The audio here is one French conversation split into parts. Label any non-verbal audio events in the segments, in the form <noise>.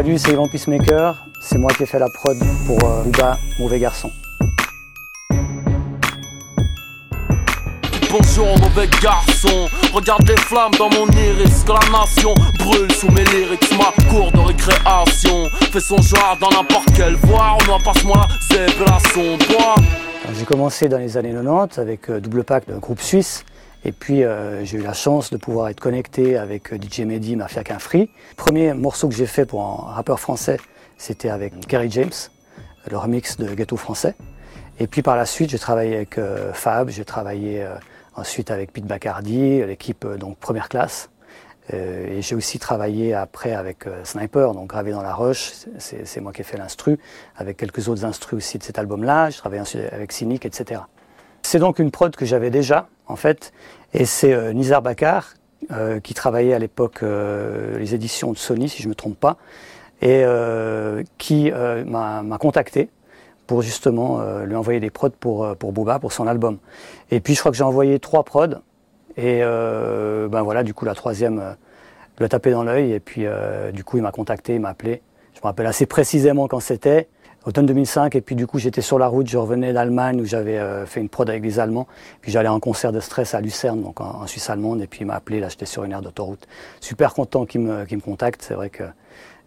Salut, c'est Yvan Peacemaker. C'est moi qui ai fait la prod pour euh, Booba, Mauvais Garçon. Bonjour mauvais garçon, regarde les flammes dans mon iris Que la nation brûle sous mes lyrics. Ma cour de récréation fait son genre dans n'importe quelle voie On passe-moi c'est son bois J'ai commencé dans les années 90 avec euh, Double Pack, le groupe suisse et puis euh, j'ai eu la chance de pouvoir être connecté avec euh, DJ Mehdi, Mafia Qu'un Free. Premier morceau que j'ai fait pour un rappeur français, c'était avec Gary James, le remix de Ghetto français. Et puis par la suite, j'ai travaillé avec euh, Fab, j'ai travaillé ensuite avec Pete Bacardi, l'équipe donc première classe. et j'ai aussi travaillé après avec Sniper, donc gravé dans la roche, c'est moi qui ai fait l'instru, avec quelques autres instrus aussi de cet album-là. J'ai travaillé ensuite avec Cynic, etc. C'est donc une prod que j'avais déjà, en fait, et c'est euh, Nizar Bakar, euh, qui travaillait à l'époque euh, les éditions de Sony, si je ne me trompe pas, et qui m'a contacté pour justement lui envoyer des prods pour, pour Booba, pour son album. Et puis je crois que j'ai envoyé trois prods, et ben voilà, du coup la troisième le tapé dans l'œil, et puis du coup il m'a contacté, il m'a appelé. Je me rappelle assez précisément quand c'était automne 2005. Et puis du coup, j'étais sur la route, je revenais d'Allemagne où j'avais euh, fait une prod avec les Allemands. Puis j'allais en concert de stress à Lucerne, donc en, Suisse allemande. Et puis il m'a appelé, là j'étais sur une aire d'autoroute. Super content qu'il me, me contacte. C'est vrai que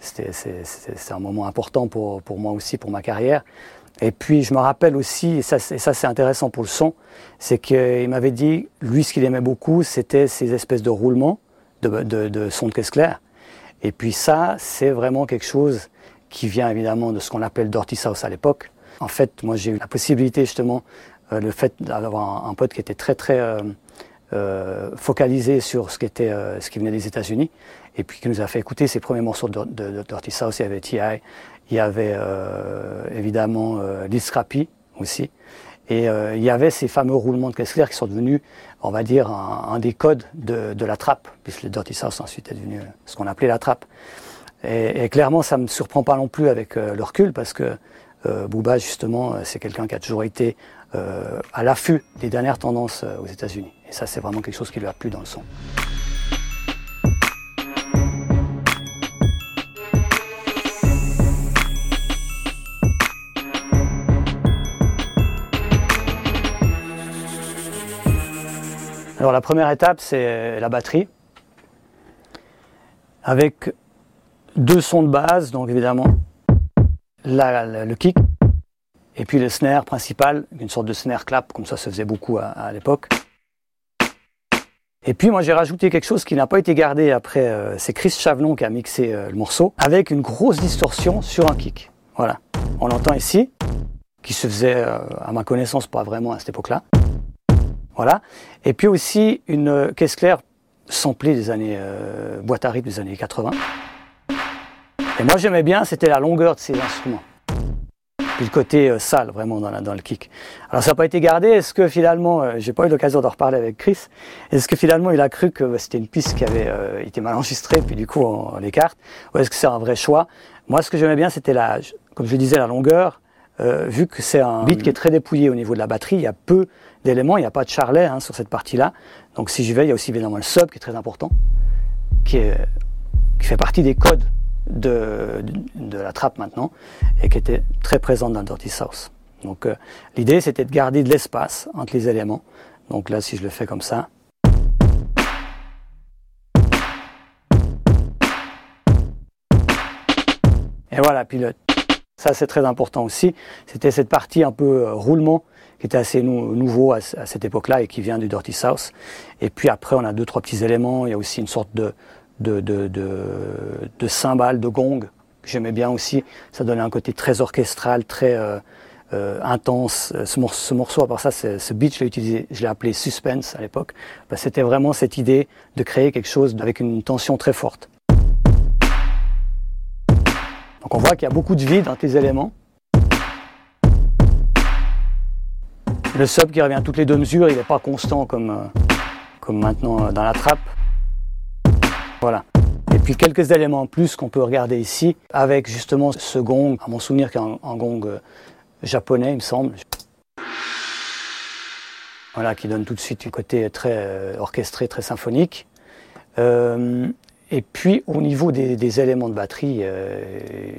c'est un moment important pour, pour moi aussi, pour ma carrière. Et puis je me rappelle aussi, et ça, ça c'est intéressant pour le son, c'est qu'il m'avait dit, lui ce qu'il aimait beaucoup, c'était ces espèces de roulements de, de, de son de caisse claire. Et puis ça, c'est vraiment quelque chose qui vient évidemment de ce qu'on appelle Dirty South à l'époque. En fait, moi j'ai eu la possibilité justement, euh, le fait d'avoir un, pote qui était très très euh, euh, focalisé sur ce qui, était, ce qui venait des États-Unis, et puis qui nous a fait écouter ses premiers morceaux de, Dirty South. Il y avait T.I., il y avait évidemment Lil Scrappy aussi, et il y avait ces fameux roulements de caisse claire qui sont devenus, on va dire, un, des codes de, de la trappe, puisque le Dirty South ensuite est devenu ce qu'on appelait la trappe. Et, clairement, ça ne me surprend pas non plus avec euh, le recul, parce que euh, Booba, justement, euh, c'est quelqu'un qui a toujours été à l'affût des dernières tendances aux États-Unis. Et ça, c'est vraiment quelque chose qui lui a plu dans le son. Alors la première étape, c'est la batterie, avec deux sons de base, donc évidemment le kick, et puis le snare principal, une sorte de snare clap, comme ça se faisait beaucoup à, l'époque. Et puis moi j'ai rajouté quelque chose qui n'a pas été gardé après, euh, c'est Chris Chavelon qui a mixé euh, le morceau, avec une grosse distorsion sur un kick. Voilà, on l'entend ici, qui se faisait euh, à ma connaissance pas vraiment à cette époque-là. Voilà, et puis aussi une caisse claire samplée des années boîte à rythme des années 80. Et moi j'aimais bien, c'était la longueur de ces instruments. Puis le côté euh, sale vraiment dans, le kick. Alors ça n'a pas été gardé. Est-ce que finalement, euh, j'ai pas eu l'occasion d'en reparler avec Chris, est-ce que finalement il a cru que c'était une piste qui avait euh, été mal enregistrée, puis du coup on, l'écarte Ou est-ce que c'est un vrai choix? Moi ce que j'aimais bien c'était la, comme je disais, la longueur. vu que c'est un beat qui est très dépouillé au niveau de la batterie, il y a peu d'éléments, il n'y a pas de charlet hein, sur cette partie-là. Donc si j'y vais, il y a aussi évidemment le sub qui est très important, qui fait partie des codes de, de, la trappe maintenant et qui était très présente dans Dirty South. Donc euh, l'idée c'était de garder de l'espace entre les éléments. Donc là si je le fais comme ça. Et voilà, puis ça c'est très important aussi. C'était cette partie un peu euh, roulement qui était assez nouveau à, à cette époque-là et qui vient du Dirty South. Et puis après on a deux trois petits éléments. Il y a aussi une sorte de de, de, de, cymbales, de gong, que j'aimais bien aussi. Ça donnait un côté très orchestral, très euh, euh, intense. Ce, morceau, ce morceau, à part ça, ce beat, je l'ai utilisé, je l'ai appelé suspense à l'époque. Bah, c'était vraiment cette idée de créer quelque chose avec une tension très forte. Donc on voit qu'il y a beaucoup de vide dans tes éléments. Le sub qui revient toutes les deux mesures, il n'est pas constant comme, euh, comme maintenant dans la trappe. Voilà. Et puis quelques éléments en plus qu'on peut regarder ici, avec justement ce gong, à mon souvenir qui est un, gong euh, japonais, il me semble. Voilà, qui donne tout de suite un côté très euh, orchestré, très symphonique. Euh, Et puis au niveau des, éléments de batterie,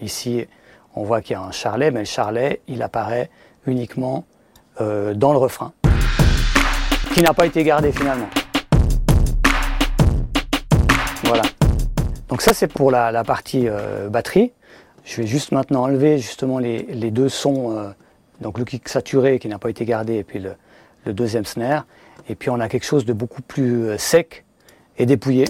ici on voit qu'il y a un charlet, mais le charlet il apparaît uniquement dans le refrain, qui n'a pas été gardé finalement. Donc ça c'est pour la, partie batterie. Je vais juste maintenant enlever justement les, deux sons, euh, donc le kick saturé qui n'a pas été gardé et puis le, deuxième snare. Et puis on a quelque chose de beaucoup plus euh, sec et dépouillé.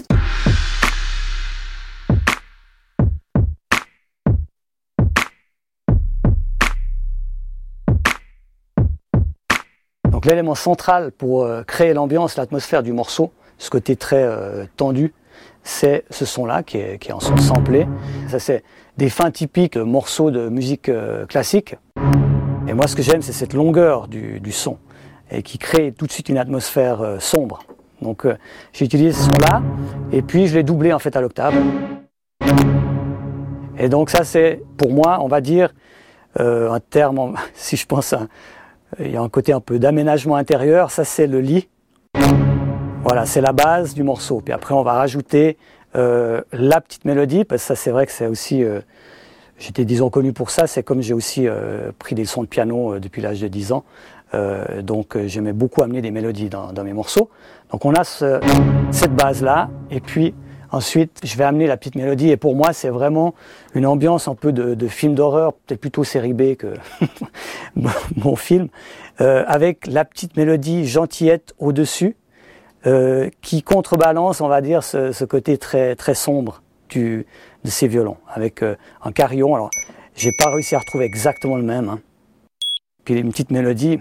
Donc l'élément central pour euh, créer l'ambiance, l'atmosphère du morceau, ce côté très tendu, c'est ce son-là qui est, qui est en son samplé. Ça c'est des fins typiques de morceaux de musique euh, classique. Et moi, ce que j'aime, c'est cette longueur du, son et qui crée tout de suite une atmosphère euh, sombre. Donc, euh, j'ai utilisé ce son-là et puis je l'ai doublé en fait à l'octave. Et donc, ça, c'est pour moi, on va dire, un terme, <laughs> si je pense, il y a un côté un peu d'aménagement intérieur. Ça, c'est le lit. Voilà, c'est la base du morceau. Puis après, on va rajouter euh, la petite mélodie, parce que ça c'est vrai que c'est aussi, euh, j'étais disons connu pour ça, c'est comme j'ai aussi euh, pris des sons de piano depuis l'âge de 10 ans, donc j'aimais beaucoup amener des mélodies dans, mes morceaux. Donc on a cette base-là, et puis ensuite je vais amener la petite mélodie, et pour moi c'est vraiment une ambiance un peu de, film d'horreur, peut-être plutôt série B que <laughs> mon film, avec la petite mélodie gentillette au-dessus, euh, qui contrebalance, on va dire, ce, côté très, très sombre du, de ces violons, avec euh, un carillon. Alors, j'ai pas réussi à retrouver exactement le même. Hein. Puis une petite mélodie.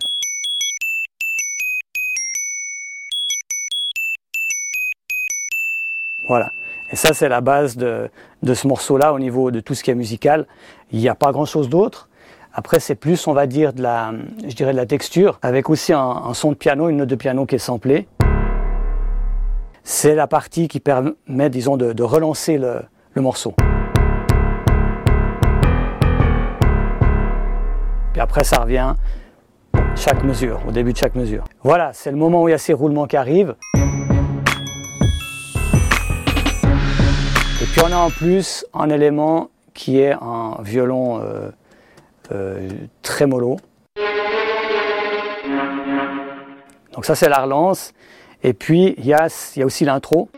Voilà. Et ça, c'est la base de, de ce morceau-là au niveau de tout ce qui est musical. Il n'y a pas grand-chose d'autre. Après, c'est plus, on va dire, de la, je dirais de la texture, avec aussi un, un son de piano, une note de piano qui est samplée c'est la partie qui permet, disons, de, relancer le, morceau. Puis après, ça revient chaque mesure, au début de chaque mesure. Voilà, c'est le moment où il y a ces roulements qui arrivent. Et puis on a en plus un élément qui est un violon euh, euh. Donc ça c'est la relance. Et puis, il y a, aussi l'intro.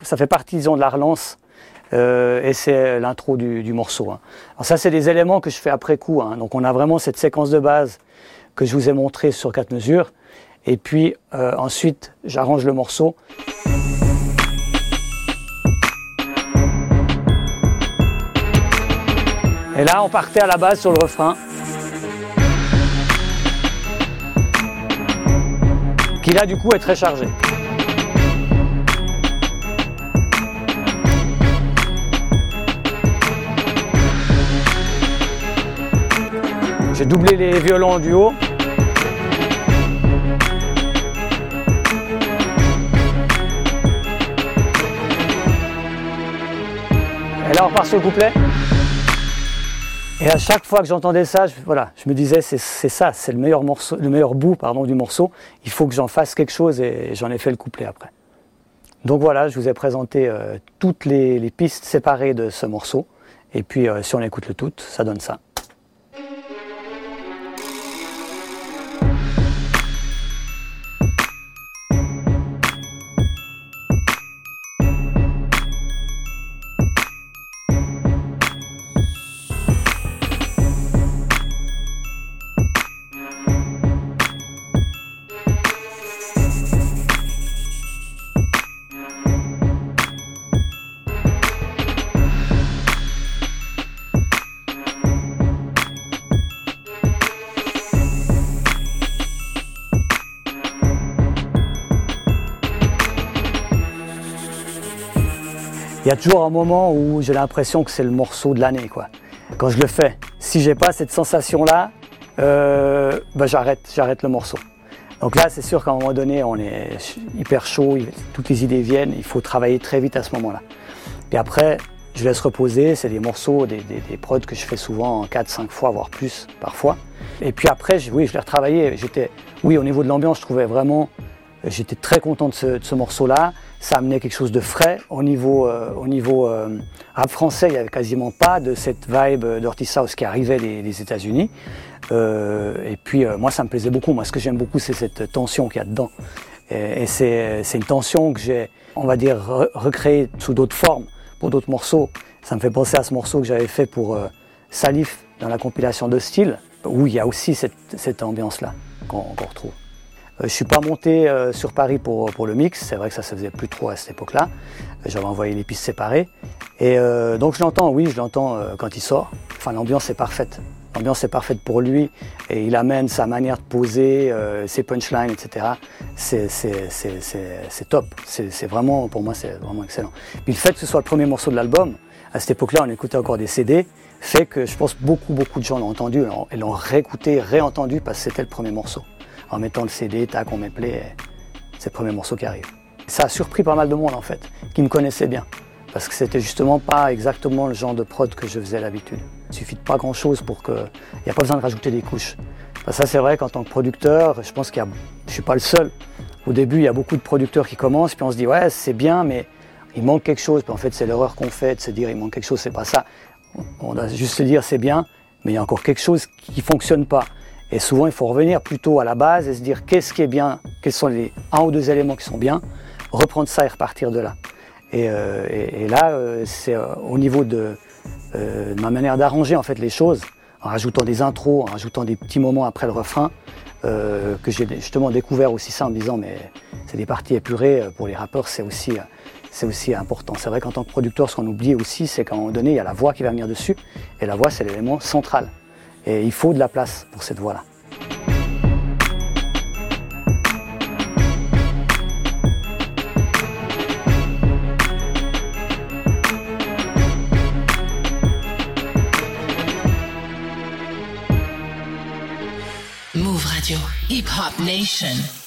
Ça fait partie, disons, de la relance. Euh, et c'est l'intro du, morceau. Hein. Alors ça, c'est des éléments que je fais après coup. Hein. Donc on a vraiment cette séquence de base que je vous ai montrée sur quatre mesures. Et puis euh, ensuite, j'arrange le morceau. Et là, on partait à la base sur le refrain. Qui là du coup est très chargé. J'ai doublé les violons du haut. Et là on part sur le couplet. Et à chaque fois que j'entendais ça, je, me disais c'est ça, c'est le meilleur morceau, le meilleur bout pardon du morceau. Il faut que j'en fasse quelque chose et j'en ai fait le couplet après. Donc voilà, je vous ai présenté euh, toutes les, pistes séparées de ce morceau. Et puis euh, si on écoute le tout, ça donne ça. Il y a toujours un moment où j'ai l'impression que c'est le morceau de l'année, quoi. Quand je le fais, si j'ai pas cette sensation-là, euh, bah, j'arrête, j'arrête le morceau. Donc là, c'est sûr qu'à un moment donné, on est hyper chaud, toutes les idées viennent, il faut travailler très vite à ce moment-là. Et après, je laisse reposer, c'est des morceaux, des, des, prods que je fais souvent 4-5 fois, voire plus parfois. Et puis après, oui, je l'ai retravaillé. J'étais, oui, au niveau de l'ambiance, je trouvais vraiment J'étais très content de ce, morceau-là. Ça amenait quelque chose de frais. Au niveau, au niveau rap français, il n'y avait quasiment pas de cette vibe Dirty South qui arrivait des, États-Unis. et puis moi, ça me plaisait beaucoup. Moi, ce que j'aime beaucoup, c'est cette tension qu'il y a dedans. Et, c'est une tension que j'ai, on va dire, recréée sous d'autres formes pour d'autres morceaux. Ça me fait penser à ce morceau que j'avais fait pour Salif dans la compilation de style, où il y a aussi cette, ambiance-là qu'on retrouve. Euh, je ne suis pas monté euh, sur Paris pour, pour le mix, c'est vrai que ça se faisait plus trop à cette époque-là. J'avais envoyé les pistes séparées. Et euh, donc je l'entends, oui, je l'entends quand il sort. Enfin, l'ambiance est parfaite. L'ambiance est parfaite pour lui et il amène sa manière de poser, ses punchlines, etc. C'est top. C'est vraiment, pour moi, c'est vraiment excellent. Puis le fait que ce soit le premier morceau de l'album, à cette époque-là, on écoutait encore des CD, fait que je pense beaucoup, beaucoup de gens l'ont entendu et l'ont réécouté, réentendu parce que c'était le premier morceau. En mettant le CD, tac, on met play, c'est le premier morceau qui arrive. Ça a surpris pas mal de monde en fait, qui me connaissait bien. Parce que c'était justement pas exactement le genre de prod que je faisais d'habitude. Il suffit de pas grand chose pour que. Il n'y a pas besoin de rajouter des couches. ça, c'est vrai qu'en tant que producteur, je pense qu'il y a. Je suis pas le seul. Au début, il y a beaucoup de producteurs qui commencent, puis on se dit, ouais, c'est bien, mais il manque quelque chose. Puis en fait, c'est l'erreur qu'on fait de se dire il manque quelque chose, c'est pas ça. On doit juste se dire c'est bien, mais il y a encore quelque chose qui ne fonctionne pas. Et souvent, il faut revenir plutôt à la base et se dire qu'est-ce qui est bien, quels sont les un ou deux éléments qui sont bien, reprendre ça et repartir de là. Et, euh, là, euh, c'est euh, au niveau de, ma manière d'arranger en fait les choses, en rajoutant des intros, en rajoutant des petits moments après le refrain, que j'ai justement découvert aussi ça en me disant mais c'est des parties épurées pour les rappeurs, c'est aussi c'est aussi important. C'est vrai qu'en tant que producteur, ce qu'on oublie aussi, c'est qu'à un moment donné, il y a la voix qui va venir dessus, et la voix, c'est l'élément central. Et il faut de la place pour cette voix-là. Move Radio, Hip Hop Nation.